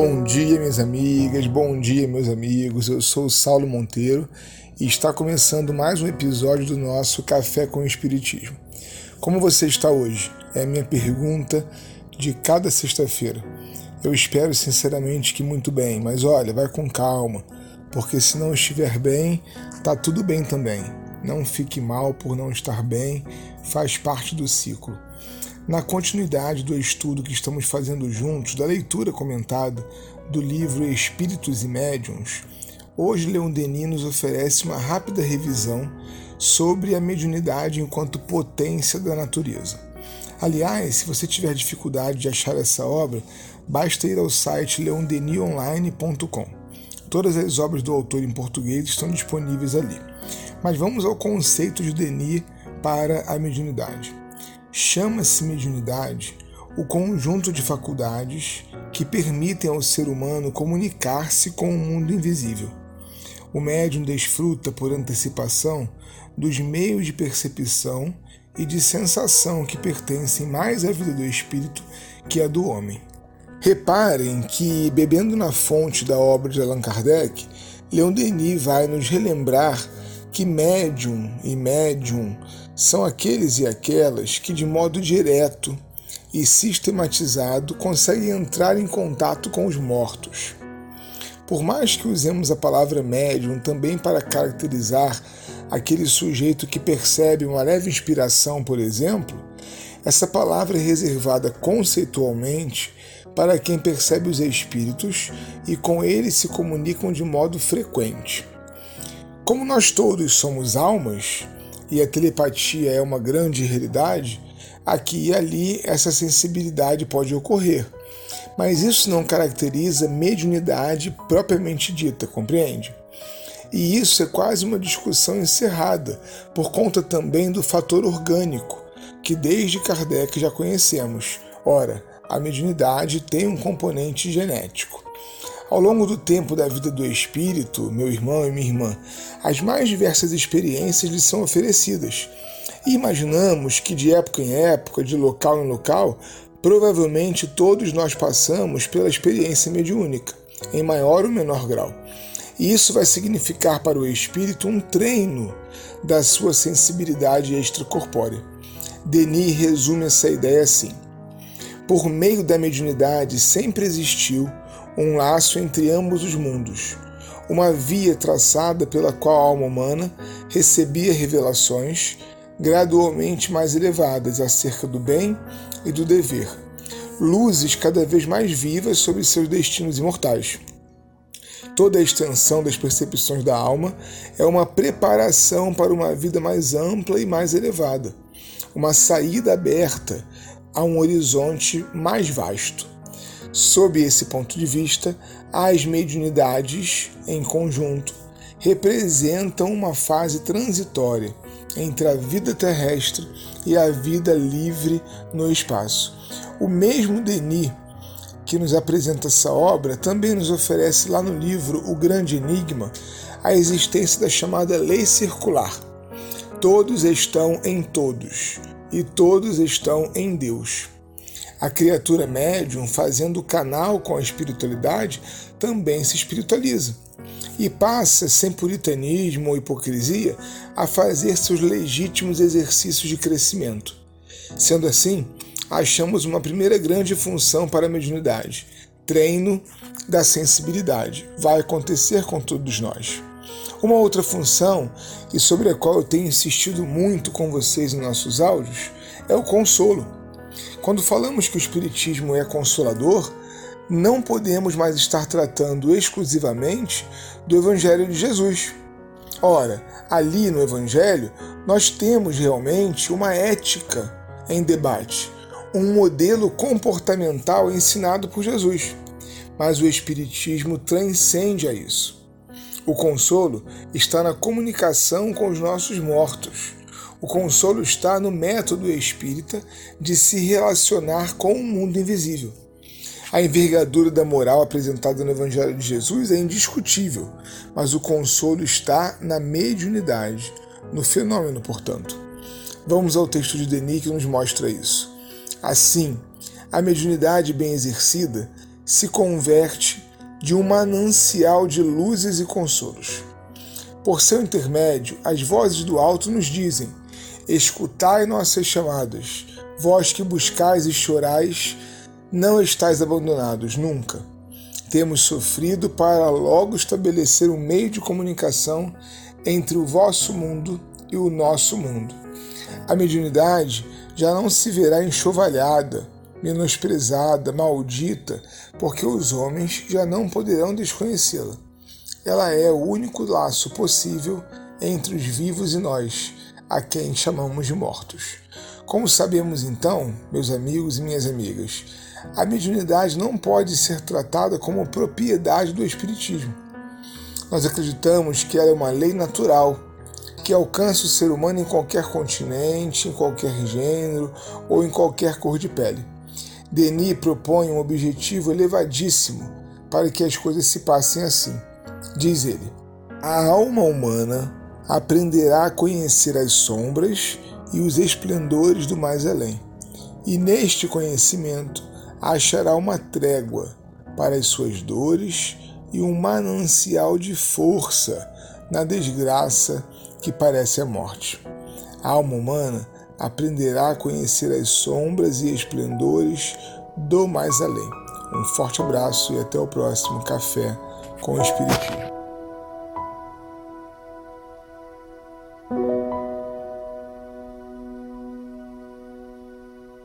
Bom dia, minhas amigas, bom dia, meus amigos. Eu sou o Saulo Monteiro e está começando mais um episódio do nosso Café com o Espiritismo. Como você está hoje? É a minha pergunta de cada sexta-feira. Eu espero sinceramente que muito bem, mas olha, vai com calma, porque se não estiver bem, tá tudo bem também. Não fique mal por não estar bem, faz parte do ciclo. Na continuidade do estudo que estamos fazendo juntos, da leitura comentada do livro Espíritos e Médiuns, hoje Leon Denis nos oferece uma rápida revisão sobre a mediunidade enquanto potência da natureza. Aliás, se você tiver dificuldade de achar essa obra, basta ir ao site leondenionline.com. Todas as obras do autor em português estão disponíveis ali. Mas vamos ao conceito de Denis para a mediunidade. Chama-se mediunidade o conjunto de faculdades que permitem ao ser humano comunicar-se com o mundo invisível. O médium desfruta por antecipação dos meios de percepção e de sensação que pertencem mais à vida do espírito que à do homem. Reparem que, bebendo na fonte da obra de Allan Kardec, Leon Denis vai nos relembrar que médium e médium são aqueles e aquelas que, de modo direto e sistematizado, conseguem entrar em contato com os mortos. Por mais que usemos a palavra médium também para caracterizar aquele sujeito que percebe uma leve inspiração, por exemplo, essa palavra é reservada conceitualmente para quem percebe os espíritos e com eles se comunicam de modo frequente. Como nós todos somos almas, e a telepatia é uma grande realidade, aqui e ali essa sensibilidade pode ocorrer. Mas isso não caracteriza mediunidade propriamente dita, compreende? E isso é quase uma discussão encerrada, por conta também do fator orgânico, que desde Kardec já conhecemos. Ora, a mediunidade tem um componente genético. Ao longo do tempo da vida do espírito, meu irmão e minha irmã, as mais diversas experiências lhe são oferecidas. E imaginamos que de época em época, de local em local, provavelmente todos nós passamos pela experiência mediúnica, em maior ou menor grau. E isso vai significar para o espírito um treino da sua sensibilidade extracorpórea. Denis resume essa ideia assim: Por meio da mediunidade sempre existiu um laço entre ambos os mundos, uma via traçada pela qual a alma humana recebia revelações gradualmente mais elevadas acerca do bem e do dever, luzes cada vez mais vivas sobre seus destinos imortais. Toda a extensão das percepções da alma é uma preparação para uma vida mais ampla e mais elevada, uma saída aberta a um horizonte mais vasto. Sob esse ponto de vista, as mediunidades, em conjunto, representam uma fase transitória entre a vida terrestre e a vida livre no espaço. O mesmo Denis, que nos apresenta essa obra, também nos oferece lá no livro O Grande Enigma a existência da chamada lei circular. Todos estão em todos e todos estão em Deus. A criatura médium, fazendo canal com a espiritualidade, também se espiritualiza e passa, sem puritanismo ou hipocrisia, a fazer seus legítimos exercícios de crescimento. Sendo assim, achamos uma primeira grande função para a mediunidade: treino da sensibilidade. Vai acontecer com todos nós. Uma outra função, e sobre a qual eu tenho insistido muito com vocês em nossos áudios, é o consolo. Quando falamos que o Espiritismo é consolador, não podemos mais estar tratando exclusivamente do Evangelho de Jesus. Ora, ali no Evangelho, nós temos realmente uma ética em debate, um modelo comportamental ensinado por Jesus. Mas o Espiritismo transcende a isso. O consolo está na comunicação com os nossos mortos o consolo está no método espírita de se relacionar com o mundo invisível. A envergadura da moral apresentada no Evangelho de Jesus é indiscutível, mas o consolo está na mediunidade, no fenômeno, portanto. Vamos ao texto de Denis que nos mostra isso. Assim, a mediunidade bem exercida se converte de um manancial de luzes e consolos. Por seu intermédio, as vozes do alto nos dizem: Escutai nossas chamadas, vós que buscais e chorais, não estáis abandonados nunca. Temos sofrido para logo estabelecer um meio de comunicação entre o vosso mundo e o nosso mundo. A mediunidade já não se verá enxovalhada, menosprezada, maldita, porque os homens já não poderão desconhecê-la. Ela é o único laço possível entre os vivos e nós, a quem chamamos de mortos. Como sabemos então, meus amigos e minhas amigas, a mediunidade não pode ser tratada como propriedade do Espiritismo. Nós acreditamos que ela é uma lei natural que alcança o ser humano em qualquer continente, em qualquer gênero ou em qualquer cor de pele. Denis propõe um objetivo elevadíssimo para que as coisas se passem assim. Diz ele: A alma humana aprenderá a conhecer as sombras e os esplendores do mais além, e neste conhecimento achará uma trégua para as suas dores e um manancial de força na desgraça que parece a morte. A alma humana aprenderá a conhecer as sombras e esplendores do mais além. Um forte abraço e até o próximo Café com o Espiritismo.